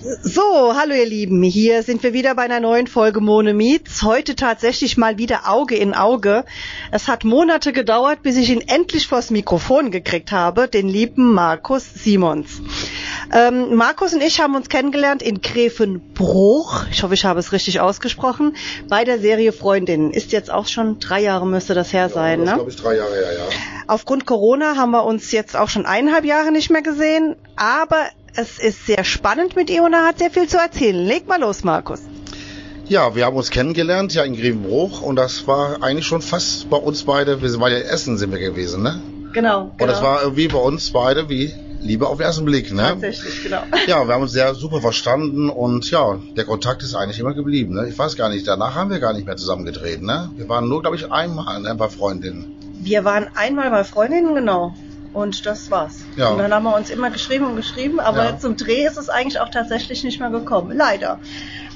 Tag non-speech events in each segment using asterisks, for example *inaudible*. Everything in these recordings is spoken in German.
So, hallo ihr Lieben, hier sind wir wieder bei einer neuen Folge Mone Meets. Heute tatsächlich mal wieder Auge in Auge. Es hat Monate gedauert, bis ich ihn endlich vors Mikrofon gekriegt habe, den lieben Markus Simons. Ähm, Markus und ich haben uns kennengelernt in Grevenbruch. Ich hoffe, ich habe es richtig ausgesprochen. Bei der Serie Freundinnen. Ist jetzt auch schon drei Jahre müsste das her sein, ja, das ne? glaube ich drei Jahre her, ja. Aufgrund Corona haben wir uns jetzt auch schon eineinhalb Jahre nicht mehr gesehen, aber es ist sehr spannend mit ihm und er hat sehr viel zu erzählen. Leg mal los, Markus. Ja, wir haben uns kennengelernt, ja in Grevenbruch und das war eigentlich schon fast bei uns beide, wir waren ja in Essen sind wir gewesen, ne? Genau. Und das war irgendwie bei uns beide wie Liebe auf den ersten Blick, ne? Tatsächlich, genau. Ja, wir haben uns sehr super verstanden und ja, der Kontakt ist eigentlich immer geblieben, ne? Ich weiß gar nicht, danach haben wir gar nicht mehr zusammen gedreht, ne? Wir waren nur, glaube ich, einmal ne, bei Freundinnen. Wir waren einmal bei Freundinnen, genau. Und das war's. Ja. Und dann haben wir uns immer geschrieben und geschrieben, aber Ja. zum Dreh ist es eigentlich auch tatsächlich nicht mehr gekommen. Leider.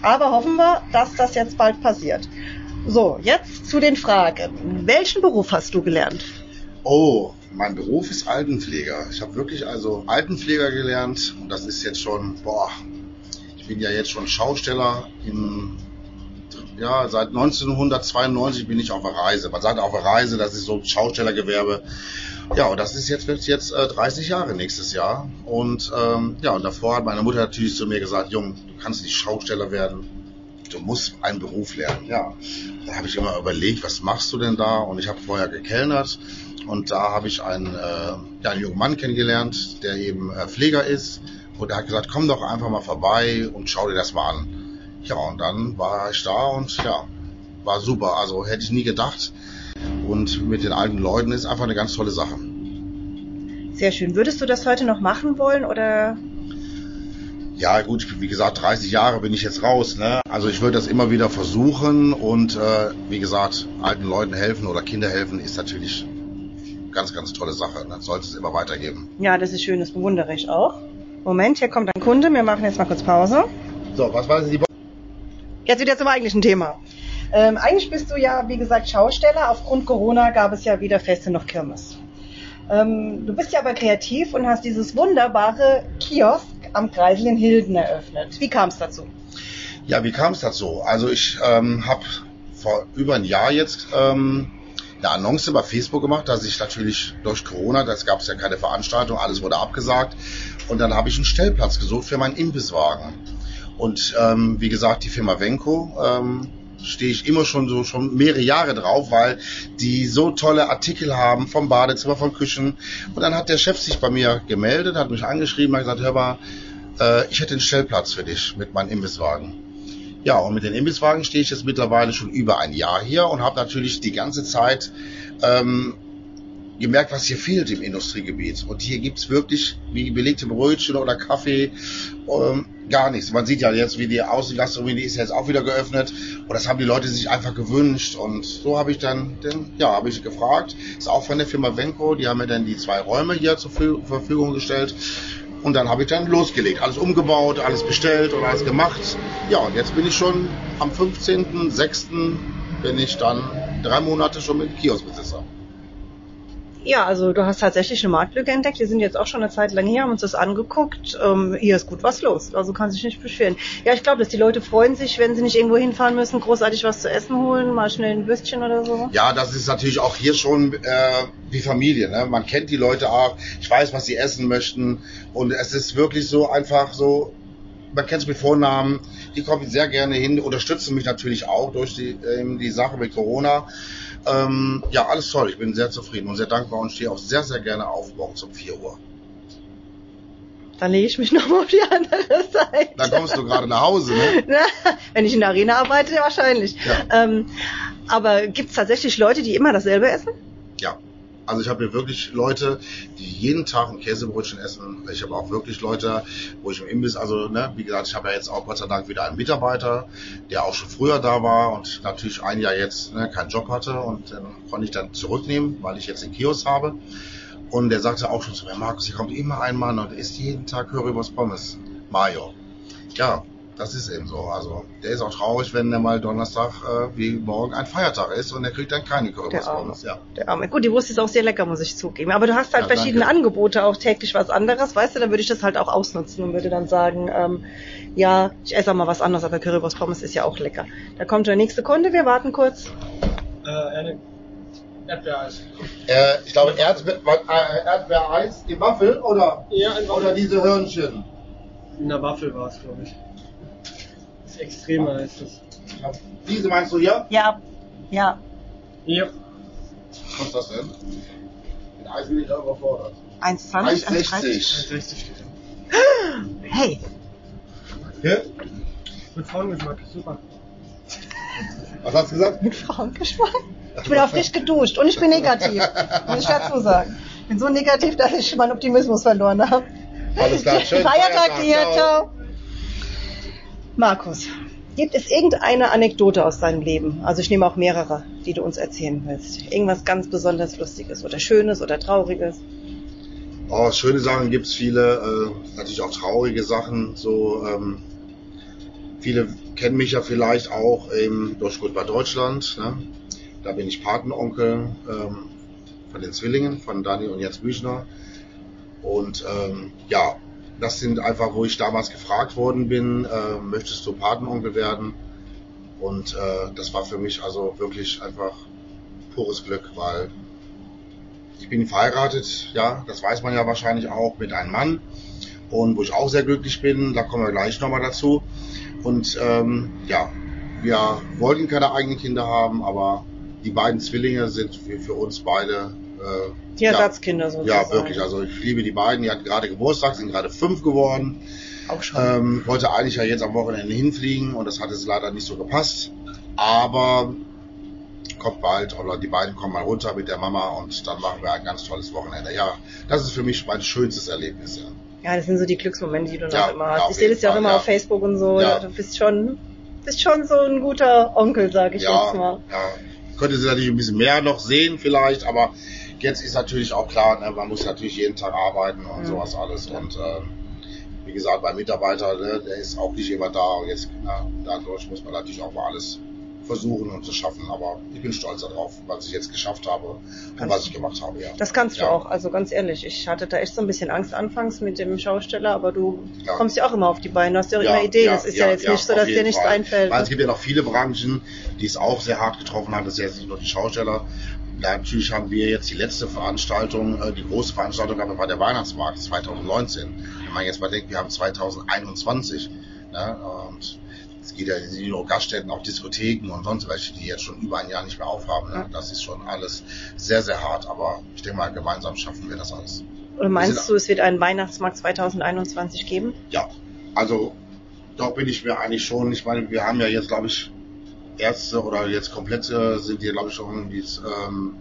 Aber hoffen wir, dass das jetzt bald passiert. So, jetzt zu den Fragen. Welchen Beruf hast du gelernt? Oh, mein Beruf ist Altenpfleger. Ich habe wirklich also Altenpfleger gelernt und das ist jetzt schon, boah, ich bin ja jetzt schon Schausteller in, ja, seit 1992 bin ich auf der Reise. Man sagt auf der Reise, das ist so ein Schaustellergewerbe. Ja, und das ist jetzt, wird jetzt äh, 30 Jahre nächstes Jahr. Und ähm, ja, und davor hat meine Mutter natürlich zu mir gesagt, Jung, du kannst nicht Schausteller werden, du musst einen Beruf lernen. Ja, da habe ich immer überlegt, was machst du denn da? Und ich habe vorher gekellnert und da habe ich einen, äh, ja, einen jungen Mann kennengelernt, der eben äh, Pfleger ist. Und der hat gesagt, komm doch einfach mal vorbei und schau dir das mal an. Ja, und dann war ich da und ja, war super. Also hätte ich nie gedacht. Und mit den alten Leuten ist einfach eine ganz tolle Sache. Sehr schön. Würdest du das heute noch machen wollen oder? Ja, gut, wie gesagt, 30 Jahre bin ich jetzt raus. Ne? Also ich würde das immer wieder versuchen und äh, wie gesagt, alten Leuten helfen oder Kinder helfen ist natürlich ganz, ganz tolle Sache. Ne? Sollte es immer weitergeben. Ja, das ist schön, das bewundere ich auch. Moment, hier kommt ein Kunde. Wir machen jetzt mal kurz Pause. So, was war die Bo Jetzt wieder zum eigentlichen Thema. Ähm, eigentlich bist du ja, wie gesagt, Schausteller. Aufgrund Corona gab es ja weder Feste noch Kirmes. Ähm, du bist ja aber kreativ und hast dieses wunderbare Kiosk am Kreisel in Hilden eröffnet. Wie kam es dazu? Ja, wie kam es dazu? Also ich ähm, habe vor über ein Jahr jetzt ähm, eine Annonce bei Facebook gemacht, dass ich natürlich durch Corona, das gab es ja keine Veranstaltung, alles wurde abgesagt. Und dann habe ich einen Stellplatz gesucht für meinen Imbisswagen. Und ähm, wie gesagt, die Firma Venco ähm, stehe ich immer schon so schon mehrere Jahre drauf, weil die so tolle Artikel haben vom Badezimmer, von Küchen. Und dann hat der Chef sich bei mir gemeldet, hat mich angeschrieben, hat gesagt, hör mal, äh, ich hätte einen Stellplatz für dich mit meinem Imbisswagen. Ja, und mit den Imbisswagen stehe ich jetzt mittlerweile schon über ein Jahr hier und habe natürlich die ganze Zeit ähm, gemerkt, was hier fehlt im Industriegebiet. Und hier gibt's wirklich wie belegte Brötchen oder Kaffee, ähm, gar nichts. Man sieht ja jetzt, wie die Außengastronomie, die ist jetzt auch wieder geöffnet. Und das haben die Leute sich einfach gewünscht. Und so habe ich dann, den, ja, habe ich gefragt. Ist auch von der Firma Venco. Die haben mir dann die zwei Räume hier zur Verfü- Verfügung gestellt. Und dann habe ich dann losgelegt. Alles umgebaut, alles bestellt und alles gemacht. Ja, und jetzt bin ich schon am 15.06. bin ich dann drei Monate schon mit Kioskbesitzer. Ja, also du hast tatsächlich eine Marktlücke entdeckt. Wir sind jetzt auch schon eine Zeit lang hier, haben uns das angeguckt. Ähm, hier ist gut was los. Also kann sich nicht beschweren. Ja, ich glaube, dass die Leute freuen sich, wenn sie nicht irgendwo hinfahren müssen, großartig was zu essen holen, mal schnell ein Würstchen oder so. Ja, das ist natürlich auch hier schon äh, wie Familie. Ne? Man kennt die Leute auch. Ich weiß, was sie essen möchten. Und es ist wirklich so einfach so, man kennt es mit Vornamen. Die kommen sehr gerne hin, unterstützen mich natürlich auch durch die, ähm, die Sache mit Corona. Ähm, ja, alles toll. Ich bin sehr zufrieden und sehr dankbar und stehe auch sehr, sehr gerne auf morgens um 4 Uhr. Dann lege ich mich *laughs* nochmal auf die andere Seite. Dann kommst du gerade nach Hause, ne? *laughs* Wenn ich in der Arena arbeite, ja, wahrscheinlich. Ja. Ähm, aber gibt es tatsächlich Leute, die immer dasselbe essen? Also ich habe hier wirklich Leute, die jeden Tag ein Käsebrötchen essen. Ich habe auch wirklich Leute, wo ich im Imbiss, also ne, wie gesagt, ich habe ja jetzt auch Gott sei Dank wieder einen Mitarbeiter, der auch schon früher da war und natürlich ein Jahr jetzt ne, keinen Job hatte und dann konnte ich dann zurücknehmen, weil ich jetzt den Kiosk habe. Und der sagte auch schon zu mir, Markus, hier kommt immer ein Mann und isst jeden Tag Currywurst Pommes. Mayo. Ja, das ist eben so. Also der ist auch traurig, wenn der mal Donnerstag äh, wie morgen ein Feiertag ist und er kriegt dann keine Currywurst Der Arme. Pommes. Ja. Der Arme. Gut, die Wurst ist auch sehr lecker, muss ich zugeben. Aber du hast halt Ja, verschiedene danke. Angebote, auch täglich was anderes, weißt du, dann würde ich das halt auch ausnutzen und würde dann sagen, ähm, Ja, ich esse auch mal was anderes, aber Currywurst Pommes ist ja auch lecker. Da kommt der nächste Kunde, wir warten kurz. Äh, eine Erdbeereis. Äh, ich glaube Erdbe äh, Erdbeereis, die Waffel oder, Ja, oder diese Hörnchen. In der Waffel war es, glaube ich. Das ist extremer ist das. Diese meinst du hier? Ja, ja. Ja. Was ist das denn? Mit Eis bin ich da überfordert. 1,20, 1,30. 1,60. 60 steht da. Hey, Hier? Mit Frauengeschmack, super. Was hast du gesagt? mit Frauengeschmack? Ich bin auch frisch geduscht und ich bin negativ, muss ich dazu sagen. Ich bin so negativ, dass ich meinen Optimismus verloren habe. Alles klar, schönen Feiertag Feiertag, dir, ciao. Markus, gibt es irgendeine Anekdote aus deinem Leben? Also ich nehme auch mehrere, die du uns erzählen willst. Irgendwas ganz besonders Lustiges oder Schönes oder Trauriges. Oh, schöne Sachen gibt's viele, äh, natürlich auch traurige Sachen. So, ähm, viele kennen mich ja vielleicht auch ähm, durch bei Deutschland. Ne? Da bin ich Patenonkel ähm, von den Zwillingen, von Dani und Jens Büchner. Und ähm, ja, das sind einfach, wo ich damals gefragt worden bin, äh, möchtest du Patenonkel werden? Und äh, das war für mich also wirklich einfach pures Glück, weil ich bin verheiratet, ja, das weiß man ja wahrscheinlich auch, mit einem Mann und wo ich auch sehr glücklich bin, da kommen wir gleich nochmal dazu. Und ähm, ja, wir wollten keine eigenen Kinder haben, aber die beiden Zwillinge sind für, für uns beide äh, Die Ersatzkinder ja, sozusagen. ja, wirklich. Also ich liebe die beiden. Die hatten gerade Geburtstag, sind gerade fünf geworden. Auch schon. Ähm, wollte eigentlich ja jetzt am Wochenende hinfliegen und das hat jetzt leider nicht so gepasst. Aber kommt bald oder die beiden kommen mal runter mit der Mama und dann machen wir ein ganz tolles Wochenende. Ja, das ist für mich mein schönstes Erlebnis. Ja. Ja, das sind so die Glücksmomente, die du Ja, noch immer hast. Ich sehe das ja auch immer ja. auf Facebook und so. Ja. Du bist schon, bist schon so ein guter Onkel, sag ich jetzt mal. ja. Könnte sie natürlich ein bisschen mehr noch sehen vielleicht, aber jetzt ist natürlich auch klar, ne, man muss natürlich jeden Tag arbeiten und Mhm. sowas alles. Und ähm, wie gesagt, beim Mitarbeiter, ne, der ist auch nicht immer da. Und jetzt, na, dadurch muss man natürlich auch mal alles versuchen und zu schaffen. Aber ich bin stolz darauf, was ich jetzt geschafft habe und Kannst was ich gemacht habe. Ja. Das kannst du Ja. auch, also ganz ehrlich. Ich hatte da echt so ein bisschen Angst anfangs mit dem Schausteller, aber du Ja. kommst ja auch immer auf die Beine. Du hast ja auch immer Ideen. das ist ja, jetzt nicht so, dass dir nichts Fall. einfällt. Weil es gibt ja noch viele Branchen, die es auch sehr hart getroffen haben. Das ist jetzt nicht nur die Schausteller. Ja, natürlich haben wir jetzt die letzte Veranstaltung, äh, die große Veranstaltung das war der Weihnachtsmarkt 2019. Wenn man jetzt mal denkt, wir haben 2021. Ne? Und es geht ja nicht nur Gaststätten, auch Diskotheken und sonst welche, die jetzt schon über ein Jahr nicht mehr aufhaben. Ne? Das ist schon alles sehr, sehr hart. Aber ich denke mal, gemeinsam schaffen wir das alles. Oder meinst du, es wird einen Weihnachtsmarkt 2021 geben? Ja, also doch bin ich mir eigentlich schon. Ich meine, wir haben ja jetzt, glaube ich, Ärzte oder jetzt komplette sind hier, glaube ich, schon die, ähm,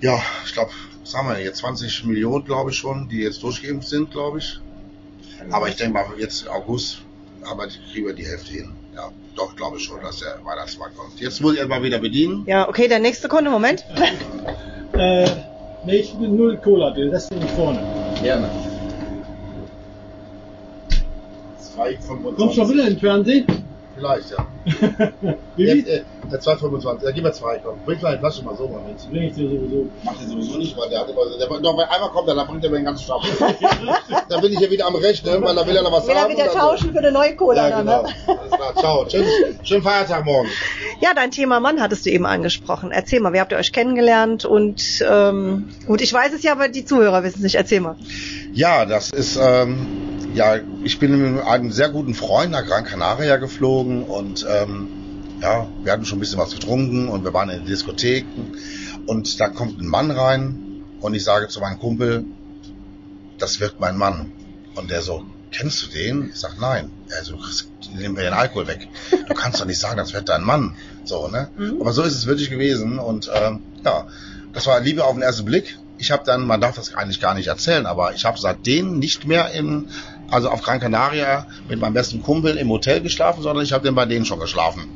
ja, ich glaube, was haben wir jetzt? 20 Millionen, glaube ich schon, die jetzt durchgeimpft sind, glaube ich. Aber ich denke mal, jetzt August aber kriegen wir die Hälfte hin. Ja, doch, glaube ich schon, dass der Weihnachtsmarkt kommt. Jetzt muss ich erstmal wieder bedienen. Ja, okay, der nächste Kunde, Moment. *laughs* Äh, nee, ich will null Cola, bitte. Das ist vorne. Gerne. Kommst du schon wieder in den Fernsehen? Vielleicht, ja. *laughs* Wie Jetzt, äh, der 2,25. Ja, gib mir zwei, komm. Bring kleine Flasche mal so mal mit. Bring ich dir sowieso. Macht er sowieso nicht, weil der hat immer, der, doch, wenn einmal kommt, er, dann bringt er mir den ganzen Stapel. *laughs* dann bin ich hier wieder am Rechnen, weil da will er noch was Will er haben. wieder und dann- tauschen für eine neue Cola, Ja, genau. ne? Alles klar, ciao. Schönen, schönen Feiertag morgen. Ja, dein Thema Mann hattest du eben angesprochen. Erzähl mal, wie habt ihr euch kennengelernt? Und ähm, gut, ich weiß es ja, aber die Zuhörer wissen es nicht. Erzähl mal. Ja, das ist, ähm, ja, ich bin mit einem sehr guten Freund nach Gran Canaria geflogen und ähm, ja, wir hatten schon ein bisschen was getrunken und wir waren in den Diskotheken und da kommt ein Mann rein und ich sage zu meinem Kumpel, das wird mein Mann. Und der so, kennst du den? Ich sag, nein. Er so, nehmen wir den Alkohol weg. Du kannst doch nicht sagen, das wird dein Mann. So, ne? Mhm. Aber so ist es wirklich gewesen und ähm, ja, das war Liebe auf den ersten Blick. Ich habe dann, man darf das eigentlich gar nicht erzählen, aber ich habe seitdem nicht mehr im, also auf Gran Canaria mit meinem besten Kumpel im Hotel geschlafen, sondern ich habe dann bei denen schon geschlafen.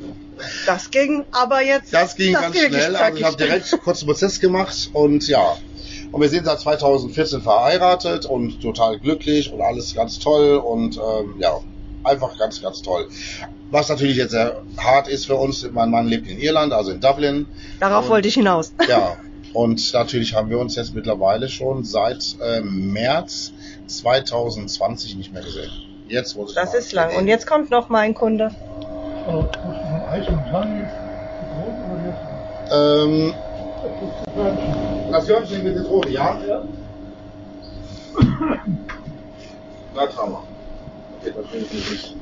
Das ging aber jetzt. Das ging ganz wirklich schnell, also ich habe direkt kurz einen Prozess gemacht und ja. Und wir sind seit 2014 verheiratet und total glücklich und alles ganz toll und ähm, ja, einfach ganz, ganz toll. Was natürlich jetzt sehr hart ist für uns, mein Mann lebt in Irland, also in Dublin. Darauf Und- wollte ich hinaus. Ja, *laughs* und natürlich haben wir uns jetzt mittlerweile schon seit ähm, März 2020 nicht mehr gesehen. Jetzt ich Das ist lang. Und jetzt kommt noch mein Kunde. Oh? Ähm, Das Hörnchen. mit Zitrone, ja? Ja. Das haben wir. Okay, das will ich nicht.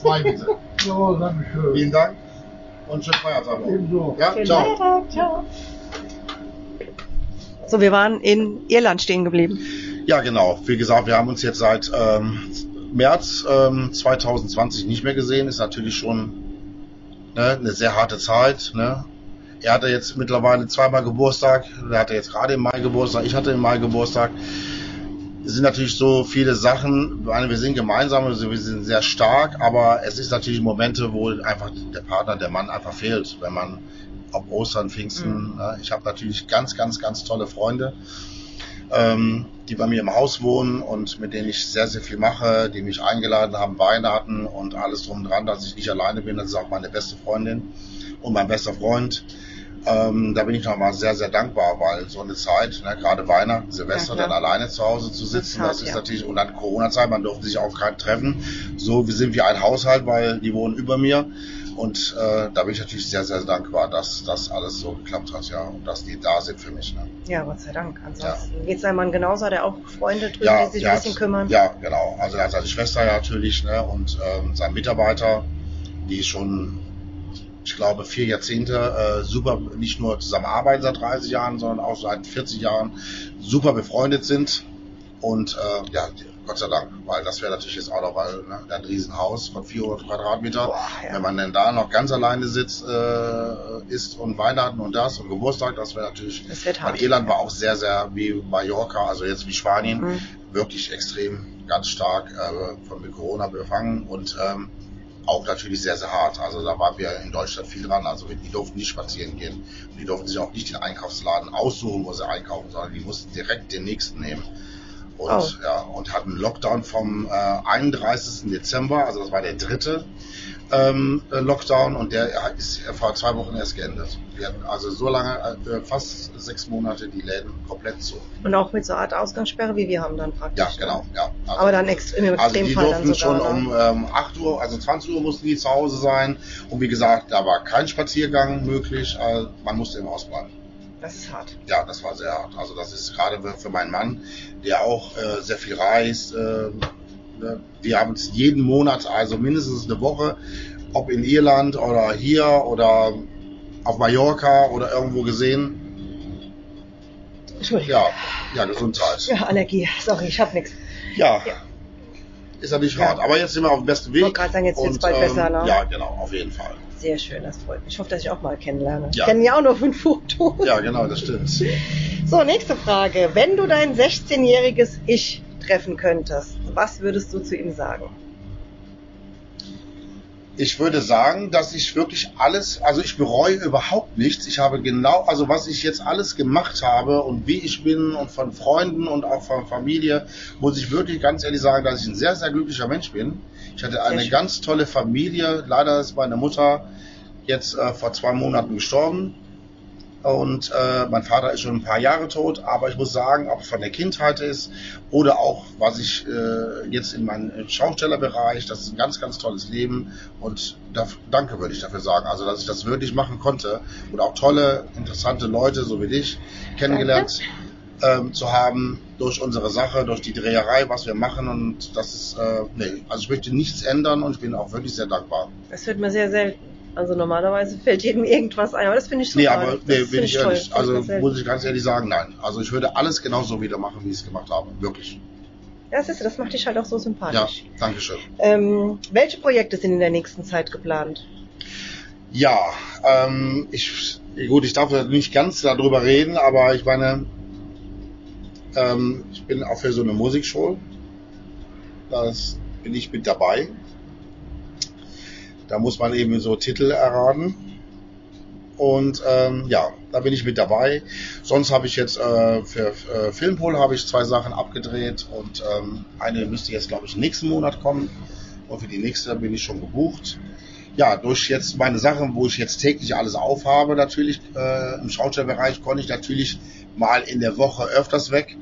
Zwei bitte. *laughs* So, danke schön. Vielen Dank und schönen Feiertag noch. Ebenso. Ja, ciao. Ciao. So, wir waren in Irland stehen geblieben. Ja, genau. Wie gesagt, wir haben uns jetzt seit ähm, März ähm, 2020 nicht mehr gesehen. Ist natürlich schon ne, eine sehr harte Zeit. Ne? Er hatte jetzt mittlerweile zweimal Geburtstag. Er hatte jetzt gerade im Mai Geburtstag. Ich hatte im Mai Geburtstag. Es sind natürlich so viele Sachen. Wir sind gemeinsam, also wir sind sehr stark, aber es ist natürlich Momente, wo einfach der Partner, der Mann einfach fehlt, wenn man ob Ostern, Pfingsten. Ne? Ich habe natürlich ganz, ganz, ganz tolle Freunde ähm, die bei mir im Haus wohnen und mit denen ich sehr, sehr viel mache, die mich eingeladen haben, Weihnachten und alles drum und dran, dass ich nicht alleine bin. Das ist auch meine beste Freundin und mein bester Freund. Ähm, da bin ich nochmal sehr, sehr dankbar, weil so eine Zeit, ne, gerade Weihnachten, Silvester, Ja, dann alleine zu Hause zu sitzen, hart, das ist ja. natürlich, und dann Corona-Zeit, man durfte sich auch kein treffen. So, wir sind wie ein Haushalt, weil die wohnen über mir. Und äh, da bin ich natürlich sehr, sehr dankbar, dass das alles so geklappt hat, ja, und dass die da sind für mich. Ne? Ja, Gott sei Dank. Ansonsten geht's seinem Mann genauso, hat er auch Freunde drüben, ja, die sich ja, ein bisschen kümmern. Ja, genau. Also er hat seine Schwester ja natürlich ne, und ähm, sein Mitarbeiter, die schon, ich glaube, vier Jahrzehnte äh, super, nicht nur zusammenarbeiten seit 30 Jahren, sondern auch seit 40 Jahren super befreundet sind. Und äh, ja, Gott sei Dank, weil das wäre natürlich jetzt auch noch, weil ne, ein Riesenhaus von 400 Quadratmeter. Boah, ja. Wenn man denn da noch ganz alleine sitzt, äh, isst und Weihnachten und das und Geburtstag, das wäre natürlich Das wird weil hart. Irland war auch sehr, sehr wie Mallorca, also jetzt wie Spanien, Mhm. wirklich extrem ganz stark äh, von Corona befangen und ähm, auch natürlich sehr, sehr hart. Also da waren wir in Deutschland viel dran. Also die durften nicht spazieren gehen. Die durften sich auch nicht den Einkaufsladen aussuchen, wo sie einkaufen, sondern die mussten direkt den nächsten nehmen. Und, Oh. ja, und hatten Lockdown vom äh, 31. Dezember, also das war der dritte ähm, äh, Lockdown und der ist vor zwei Wochen erst geendet. Wir hatten also so lange, äh, fast sechs Monate die Läden komplett zu. Und auch mit so einer Art Ausgangssperre, wie wir haben dann praktisch. Ja, genau, ja. Also, Aber dann extrem, im also die Extremfall durften sogar. schon um ähm, 8 Uhr, also 20 Uhr mussten die zu Hause sein. Und wie gesagt, da war kein Spaziergang möglich. Also man musste im Haus bleiben. Das ist hart. Ja, das war sehr hart. Also das ist gerade für- meinen Mann, der auch äh, sehr viel reist. Äh, ne, wir haben es jeden Monat, also mindestens eine Woche, ob in Irland oder hier oder auf Mallorca oder irgendwo gesehen. Entschuldigung. Ja, ja, Gesundheit. Ja, Allergie. Sorry, ich hab nichts. Ja. Ja. Ist Ja. hart. Aber jetzt sind wir auf dem besten Weg. wollte gerade sagen, jetzt wird's Und, bald besser, ne? Ja, genau, auf jeden Fall. Sehr schön, das freut mich. Ich hoffe, dass ich auch mal kennenlerne. Ja. Ich kenne ja auch nur fünf Fotos. Ja, genau, das stimmt. So, nächste Frage. Wenn du dein 16-jähriges Ich treffen könntest, was würdest du zu ihm sagen? Ich würde sagen, dass ich wirklich alles, also ich bereue überhaupt nichts. Ich habe genau, also was ich jetzt alles gemacht habe und wie ich bin und von Freunden und auch von Familie, muss ich wirklich ganz ehrlich sagen, dass ich ein sehr, sehr glücklicher Mensch bin. Ich hatte eine schön. ganz tolle Familie. Leider ist meine Mutter jetzt äh, vor zwei Monaten gestorben. Und äh, mein Vater ist schon ein paar Jahre tot, aber ich muss sagen, ob es von der Kindheit ist oder auch, was ich äh, jetzt in meinem Schaustellerbereich, das ist ein ganz, ganz tolles Leben und da, danke würde ich dafür sagen, also dass ich das wirklich machen konnte und auch tolle, interessante Leute, so wie dich, kennengelernt ähm, zu haben durch unsere Sache, durch die Dreherei, was wir machen und das ist, äh, nee, also ich möchte nichts ändern und ich bin auch wirklich sehr dankbar. Das hört mir sehr selten. Also normalerweise *laughs* fällt jedem irgendwas ein, aber das finde ich super. Nee, aber Das nee, bin ich toll. ehrlich. Das Also man selten. muss ich ganz ehrlich sagen, nein. Also ich würde alles genauso wieder machen, wie ich es gemacht habe. Wirklich. Ja, das, ist, das macht dich halt auch so Ja, sympathisch. danke schön. Ähm, welche Projekte sind in der nächsten Zeit geplant? Ja, ähm, ich, gut, ich darf nicht ganz darüber reden, aber ich meine, ähm, ich bin auch für so eine Musikshow. Das bin ich mit dabei. Da muss man eben so Titel erraten. Und ähm, ja, da bin ich mit dabei. Sonst habe ich jetzt äh, für äh, Filmpol habe ich zwei Sachen abgedreht und ähm, eine müsste jetzt glaube ich nächsten Monat kommen und für die nächste bin ich schon gebucht. Ja, durch jetzt meine Sachen, wo ich jetzt täglich alles aufhabe, natürlich äh, im Schaustellbereich konnte ich natürlich mal in der Woche öfters weg.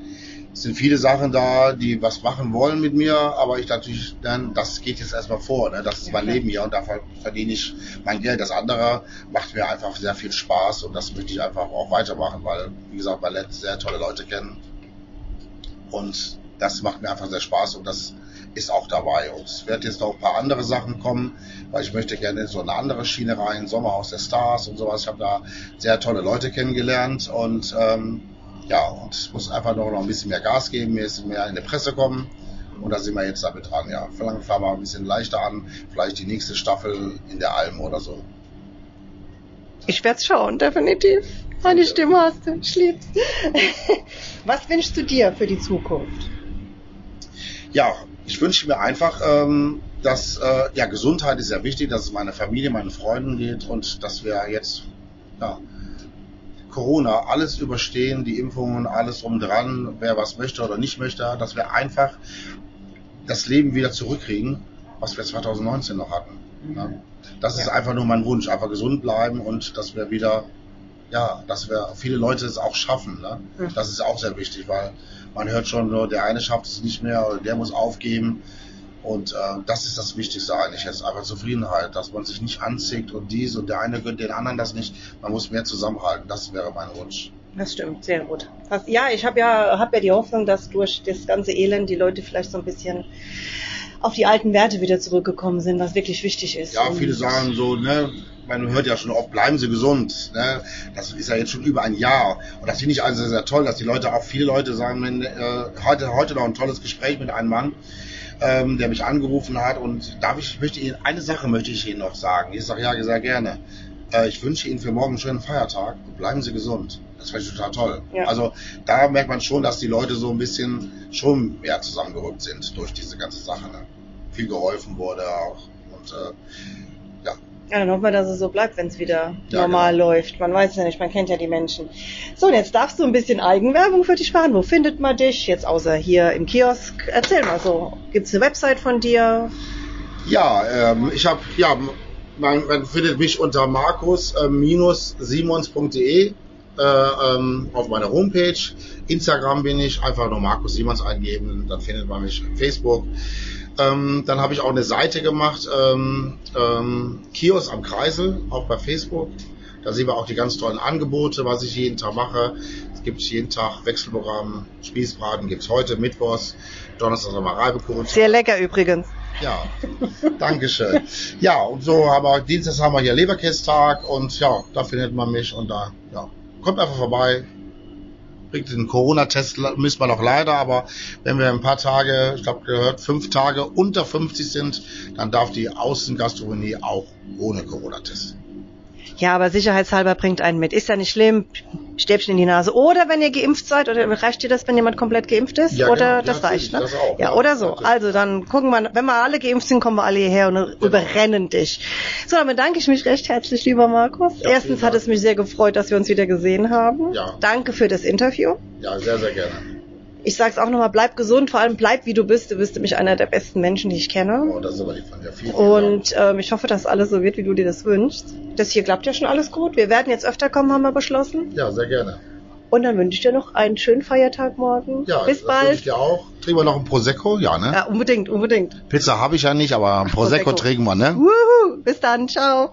es sind viele Sachen da, die was machen wollen mit mir, aber ich natürlich dann, das geht jetzt erstmal vor, ne? das ist mein. Leben hier und da verdiene ich mein Geld. Das andere macht mir einfach sehr viel Spaß und das möchte ich einfach auch weitermachen, weil, wie gesagt, man lernt sehr tolle Leute kennen und das macht mir einfach sehr Spaß und das ist auch dabei. Und es wird jetzt noch ein paar andere Sachen kommen, weil ich möchte gerne in so eine andere Schiene rein, Sommerhaus der Stars und sowas. Ich habe da sehr tolle Leute kennengelernt und ähm, ja, und ich muss einfach noch, ein bisschen mehr Gas geben, mir ist mehr in die Presse kommen. Und da sind wir jetzt damit dran, ja. Vielleicht fangen wir ein bisschen leichter an, vielleicht die nächste Staffel in der Alm oder so. Ich werde schauen, definitiv. Meine Stimme hast du, ich lieb's. *laughs* Was wünschst du dir für die Zukunft? Ja, ich wünsche mir einfach, ähm, dass äh, ja Gesundheit ist sehr wichtig, dass es meiner Familie, meinen Freunden geht und dass wir jetzt ja, Corona alles überstehen, die Impfungen, alles drum dran, wer was möchte oder nicht möchte, dass wir einfach das Leben wieder zurückkriegen, was wir 2019 noch hatten. Ne? Das ist Ja. einfach nur mein Wunsch, einfach gesund bleiben und dass wir wieder, ja, dass wir viele Leute es auch schaffen. Ne? Mhm. Das ist auch sehr wichtig, weil man hört schon, nur der eine schafft es nicht mehr oder der muss aufgeben. Und äh, das ist das Wichtigste eigentlich jetzt, einfach Zufriedenheit, dass man sich nicht anzieht und dies und der eine gönnt den anderen das nicht. Man muss mehr zusammenhalten, das wäre mein Wunsch. Das stimmt, sehr gut. Ja, ich habe ja, hab ja die Hoffnung, dass durch das ganze Elend die Leute vielleicht so ein bisschen auf die alten Werte wieder zurückgekommen sind, was wirklich wichtig ist. Ja, viele sagen so, ne, man hört ja schon oft, bleiben Sie gesund. Ne? Das ist ja jetzt schon über ein Jahr. Und das finde ich also sehr toll, dass die Leute, auch viele Leute sagen, wenn, äh, heute, heute noch ein tolles Gespräch mit einem Mann, ähm, der mich angerufen hat und darf ich, möchte Ihnen, eine Sache möchte ich Ihnen noch sagen. Ich sage ja sehr gerne. Äh, ich wünsche Ihnen für morgen einen schönen Feiertag bleiben Sie gesund. Das wäre total toll. Ja. Also da merkt man schon, dass die Leute so ein bisschen schon mehr zusammengerückt sind durch diese ganze Sache. Ne? Viel geholfen wurde auch. Und äh, ja, Ja, dann hoffen wir, dass es so bleibt, wenn es wieder Ja, normal genau. läuft. Man weiß ja nicht, man kennt ja die Menschen. So, und jetzt darfst du ein bisschen Eigenwerbung für dich machen. Wo findet man dich? Jetzt außer hier im Kiosk. Erzähl mal so. Gibt's eine Website von dir? Ja, ähm, ich habe, ja, man, man findet mich unter markus-simons.de äh, auf meiner Homepage. Instagram bin ich, einfach nur Markus Simons eingeben, dann findet man mich. Facebook. Ähm, dann habe ich auch eine Seite gemacht, ähm, ähm, Kiosk am Kreisel, auch bei Facebook. Da sehen wir auch die ganz tollen Angebote, was ich jeden Tag mache. Es gibt jeden Tag Wechselprogramm, Spießbraten gibt's heute, Mittwochs, Donnerstag wir Reibekuchen. Sehr lecker übrigens. Ja, Dankeschön. Ja, und so haben wir, Dienstags haben wir hier Leberkästag und ja, da findet man mich und da, ja, kommt einfach vorbei. Bringt den Corona-Test, müssen wir noch leider, aber wenn wir ein paar Tage, ich glaube gehört, fünf Tage unter 50 sind, dann darf die Außengastronomie auch ohne Corona-Test. Ja, aber sicherheitshalber bringt einen mit. Ist ja nicht schlimm. Stäbchen in die Nase. Oder wenn ihr geimpft seid, oder reicht dir das, wenn jemand komplett geimpft ist? Ja, oder genau. das Ja, reicht, ne? das auch, ja, ja. oder so. Also dann gucken wir, wenn wir alle geimpft sind, kommen wir alle hierher und überrennen dich. So, dann bedanke ich mich recht herzlich, lieber Markus. Erstens hat es mich sehr gefreut, dass wir uns wieder gesehen haben. Ja. Danke für das Interview. Ja, sehr, sehr gerne. Ich sag's auch nochmal, bleib gesund, vor allem bleib wie du bist. Du bist nämlich einer der besten Menschen, die ich kenne. Oh, das ist aber lieb von dir. Vielen. Und ähm, ich hoffe, dass alles so wird, wie du dir das wünschst. Das hier klappt ja schon alles gut. Wir werden jetzt öfter kommen, haben wir beschlossen. Ja, sehr gerne. Und dann wünsche ich dir noch einen schönen Feiertag morgen. Ja, Bis das wünsche ich bald. dir auch. Trinken wir noch ein Prosecco? Ja, ne? Ja, unbedingt, unbedingt. Pizza habe ich ja nicht, aber ein Prosecco Prosecco. trinken wir, ne? Wuhu, bis dann, ciao.